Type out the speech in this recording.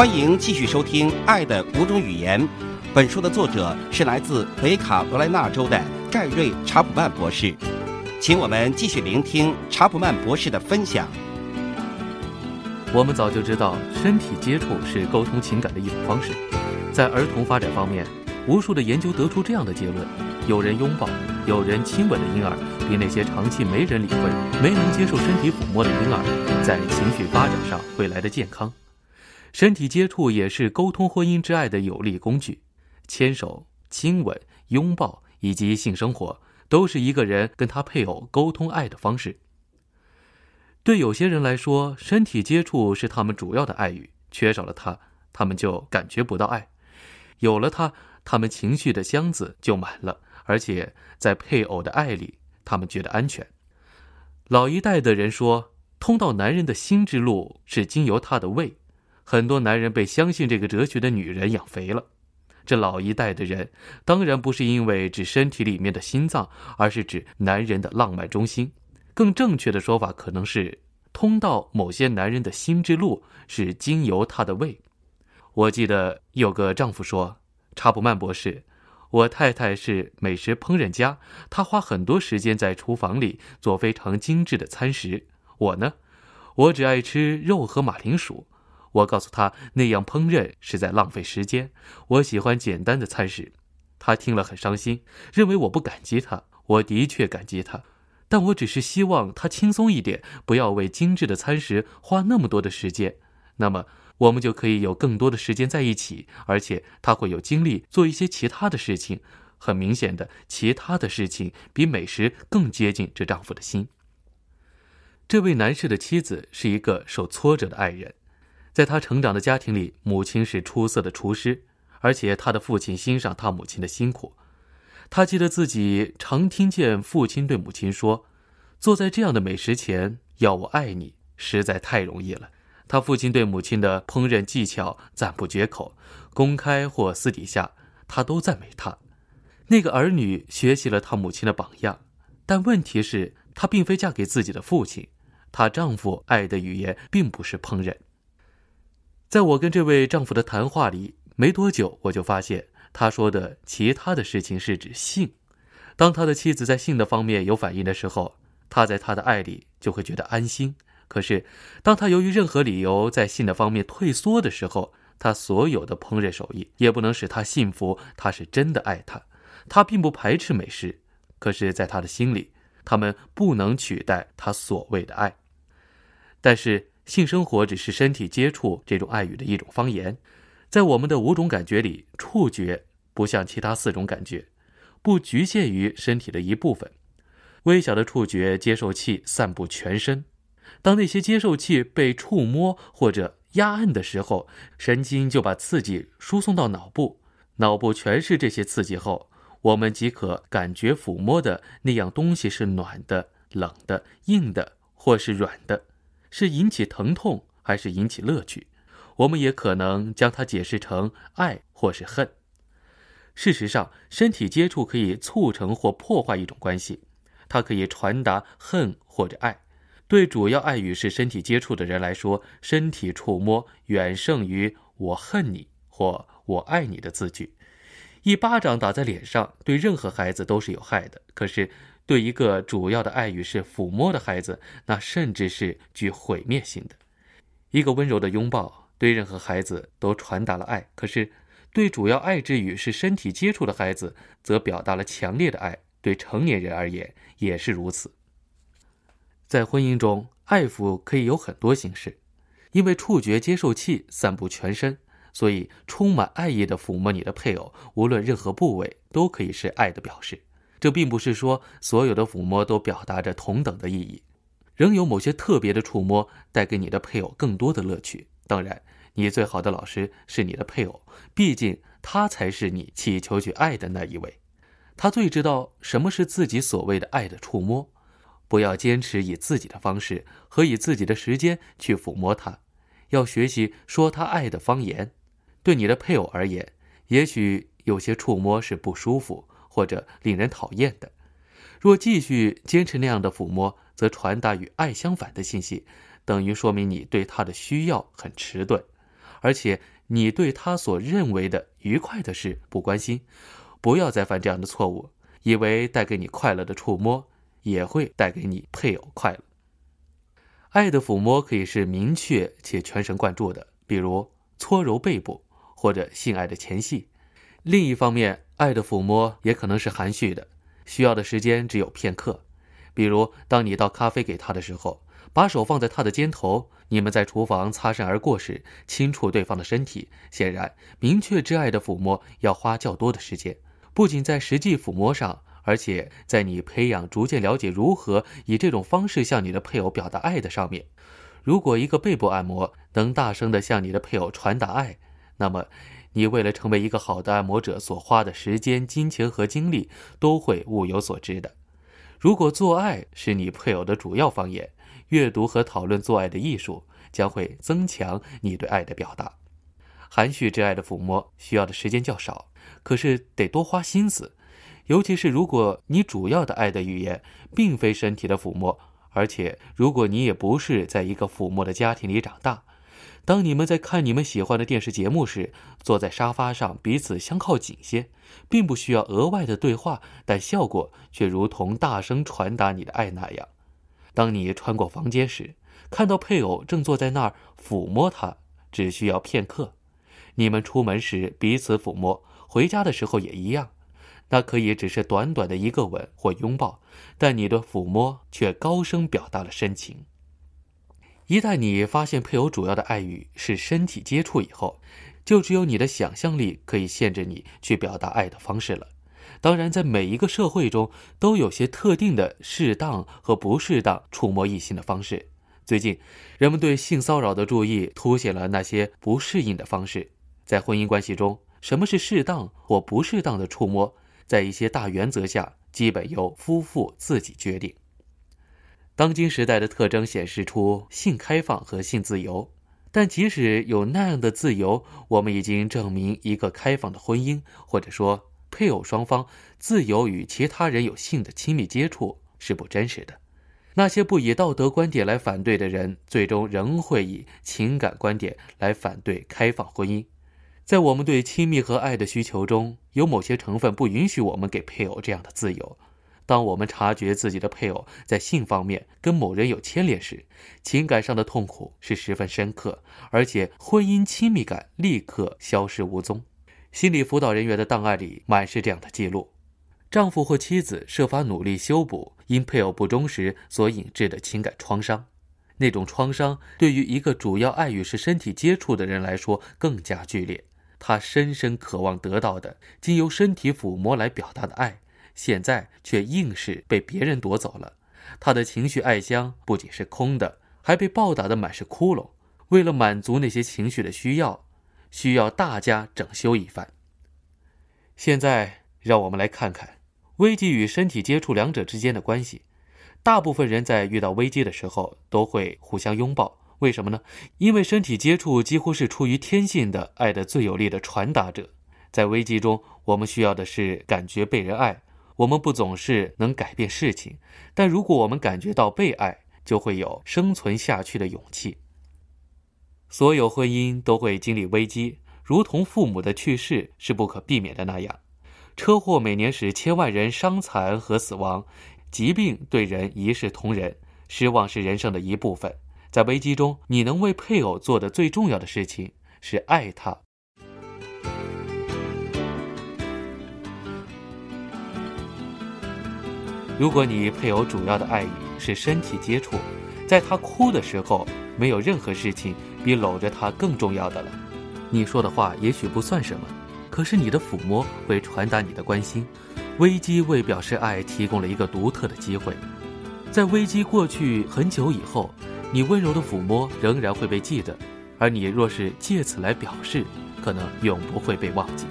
欢迎继续收听《爱的五种语言》。本书的作者是来自北卡罗来纳州的盖瑞·查普曼博士，请我们继续聆听查普曼博士的分享。我们早就知道，身体接触是沟通情感的一种方式。在儿童发展方面，无数的研究得出这样的结论：有人拥抱、有人亲吻的婴儿，比那些长期没人理会、没能接受身体抚摸的婴儿，在情绪发展上会来得健康。身体接触也是沟通婚姻之爱的有力工具，牵手、亲吻、拥抱以及性生活，都是一个人跟他配偶沟通爱的方式。对有些人来说，身体接触是他们主要的爱语，缺少了它，他们就感觉不到爱；有了它，他们情绪的箱子就满了，而且在配偶的爱里，他们觉得安全。老一代的人说，通到男人的心之路是经由他的胃。很多男人被相信这个哲学的女人养肥了。这老一代的人当然不是因为指身体里面的心脏，而是指男人的浪漫中心。更正确的说法可能是，通到某些男人的心之路是经由他的胃。我记得有个丈夫说：“查普曼博士，我太太是美食烹饪家，她花很多时间在厨房里做非常精致的餐食。我呢，我只爱吃肉和马铃薯。”我告诉他那样烹饪是在浪费时间。我喜欢简单的餐食。他听了很伤心，认为我不感激他。我的确感激他，但我只是希望他轻松一点，不要为精致的餐食花那么多的时间。那么我们就可以有更多的时间在一起，而且他会有精力做一些其他的事情。很明显的，其他的事情比美食更接近这丈夫的心。这位男士的妻子是一个受挫折的爱人。在他成长的家庭里，母亲是出色的厨师，而且他的父亲欣赏他母亲的辛苦。他记得自己常听见父亲对母亲说：“坐在这样的美食前，要我爱你，实在太容易了。”他父亲对母亲的烹饪技巧赞不绝口，公开或私底下，他都赞美她。那个儿女学习了他母亲的榜样，但问题是，她并非嫁给自己的父亲。她丈夫爱的语言并不是烹饪。在我跟这位丈夫的谈话里，没多久我就发现，他说的其他的事情是指性。当他的妻子在性的方面有反应的时候，他在他的爱里就会觉得安心。可是，当他由于任何理由在性的方面退缩的时候，他所有的烹饪手艺也不能使他信服他是真的爱他。他并不排斥美食，可是，在他的心里，他们不能取代他所谓的爱。但是。性生活只是身体接触这种爱语的一种方言，在我们的五种感觉里，触觉不像其他四种感觉，不局限于身体的一部分。微小的触觉接受器散布全身，当那些接受器被触摸或者压按的时候，神经就把刺激输送到脑部，脑部全是这些刺激后，我们即可感觉抚摸的那样东西是暖的、冷的、硬的或是软的。是引起疼痛还是引起乐趣？我们也可能将它解释成爱或是恨。事实上，身体接触可以促成或破坏一种关系，它可以传达恨或者爱。对主要爱与是身体接触的人来说，身体触摸远胜于“我恨你”或“我爱你”的字句。一巴掌打在脸上，对任何孩子都是有害的。可是，对一个主要的爱语是抚摸的孩子，那甚至是具毁灭性的。一个温柔的拥抱对任何孩子都传达了爱，可是对主要爱之语是身体接触的孩子，则表达了强烈的爱。对成年人而言也是如此。在婚姻中，爱抚可以有很多形式，因为触觉接受器散布全身，所以充满爱意的抚摸你的配偶，无论任何部位，都可以是爱的表示。这并不是说所有的抚摸都表达着同等的意义，仍有某些特别的触摸带给你的配偶更多的乐趣。当然，你最好的老师是你的配偶，毕竟他才是你祈求去爱的那一位，他最知道什么是自己所谓的爱的触摸。不要坚持以自己的方式和以自己的时间去抚摸他，要学习说他爱的方言。对你的配偶而言，也许有些触摸是不舒服。或者令人讨厌的，若继续坚持那样的抚摸，则传达与爱相反的信息，等于说明你对他的需要很迟钝，而且你对他所认为的愉快的事不关心，不要再犯这样的错误，以为带给你快乐的触摸也会带给你配偶快乐。爱的抚摸可以是明确且全神贯注的，比如搓揉背部或者性爱的前戏；另一方面，爱的抚摸也可能是含蓄的，需要的时间只有片刻，比如当你倒咖啡给他的时候。把手放在他的肩头，你们在厨房擦身而过时，轻触对方的身体。显然，明确挚爱的抚摸要花较多的时间，不仅在实际抚摸上，而且在你培养、逐渐了解如何以这种方式向你的配偶表达爱的上面。如果一个背部按摩能大声地向你的配偶传达爱，那么你为了成为一个好的按摩者所花的时间、金钱和精力都会物有所值的。如果做爱是你配偶的主要方言，阅读和讨论做爱的艺术将会增强你对爱的表达。含蓄之爱的抚摸需要的时间较少，可是得多花心思。尤其是如果你主要的爱的语言并非身体的抚摸，而且如果你也不是在一个抚摸的家庭里长大，当你们在看你们喜欢的电视节目时，坐在沙发上彼此相靠紧些，并不需要额外的对话，但效果却如同大声传达你的爱那样。当你穿过房间时，看到配偶正坐在那儿抚摸他，只需要片刻。你们出门时彼此抚摸，回家的时候也一样。那可以只是短短的一个吻或拥抱，但你的抚摸却高声表达了深情。一旦你发现配偶主要的爱语是身体接触以后，就只有你的想象力可以限制你去表达爱的方式了。当然，在每一个社会中，都有些特定的适当和不适当触摸异性的方式。最近，人们对性骚扰的注意凸显了那些不适应的方式。在婚姻关系中，什么是适当或不适当的触摸，在一些大原则下，基本由夫妇自己决定。当今时代的特征显示出性开放和性自由，但即使有那样的自由，我们已经证明一个开放的婚姻，或者说。配偶双方自由与其他人有性的亲密接触是不真实的。那些不以道德观点来反对的人，最终仍会以情感观点来反对开放婚姻。在我们对亲密和爱的需求中，有某些成分不允许我们给配偶这样的自由。当我们察觉自己的配偶在性方面跟某人有牵连时，情感上的痛苦是十分深刻，而且婚姻亲密感立刻消失无踪。心理辅导人员的档案里满是这样的记录：丈夫或妻子设法努力修补因配偶不忠时所引致的情感创伤。那种创伤对于一个主要爱与是身体接触的人来说更加剧烈。他深深渴望得到的经由身体抚摸来表达的爱，现在却硬是被别人夺走了。他的情绪爱箱不仅是空的，还被暴打的满是窟窿。为了满足那些情绪的需要。需要大家整修一番。现在，让我们来看看危机与身体接触两者之间的关系。大部分人在遇到危机的时候都会互相拥抱，为什么呢？因为身体接触几乎是出于天性的爱的最有力的传达者。在危机中，我们需要的是感觉被人爱。我们不总是能改变事情，但如果我们感觉到被爱，就会有生存下去的勇气。所有婚姻都会经历危机，如同父母的去世是不可避免的那样。车祸每年使千万人伤残和死亡，疾病对人一视同仁，失望是人生的一部分。在危机中，你能为配偶做的最重要的事情是爱他。如果你配偶主要的爱语是身体接触，在他哭的时候，没有任何事情。比搂着他更重要的了。你说的话也许不算什么，可是你的抚摸会传达你的关心。危机为表示爱提供了一个独特的机会。在危机过去很久以后，你温柔的抚摸仍然会被记得，而你若是借此来表示，可能永不会被忘记。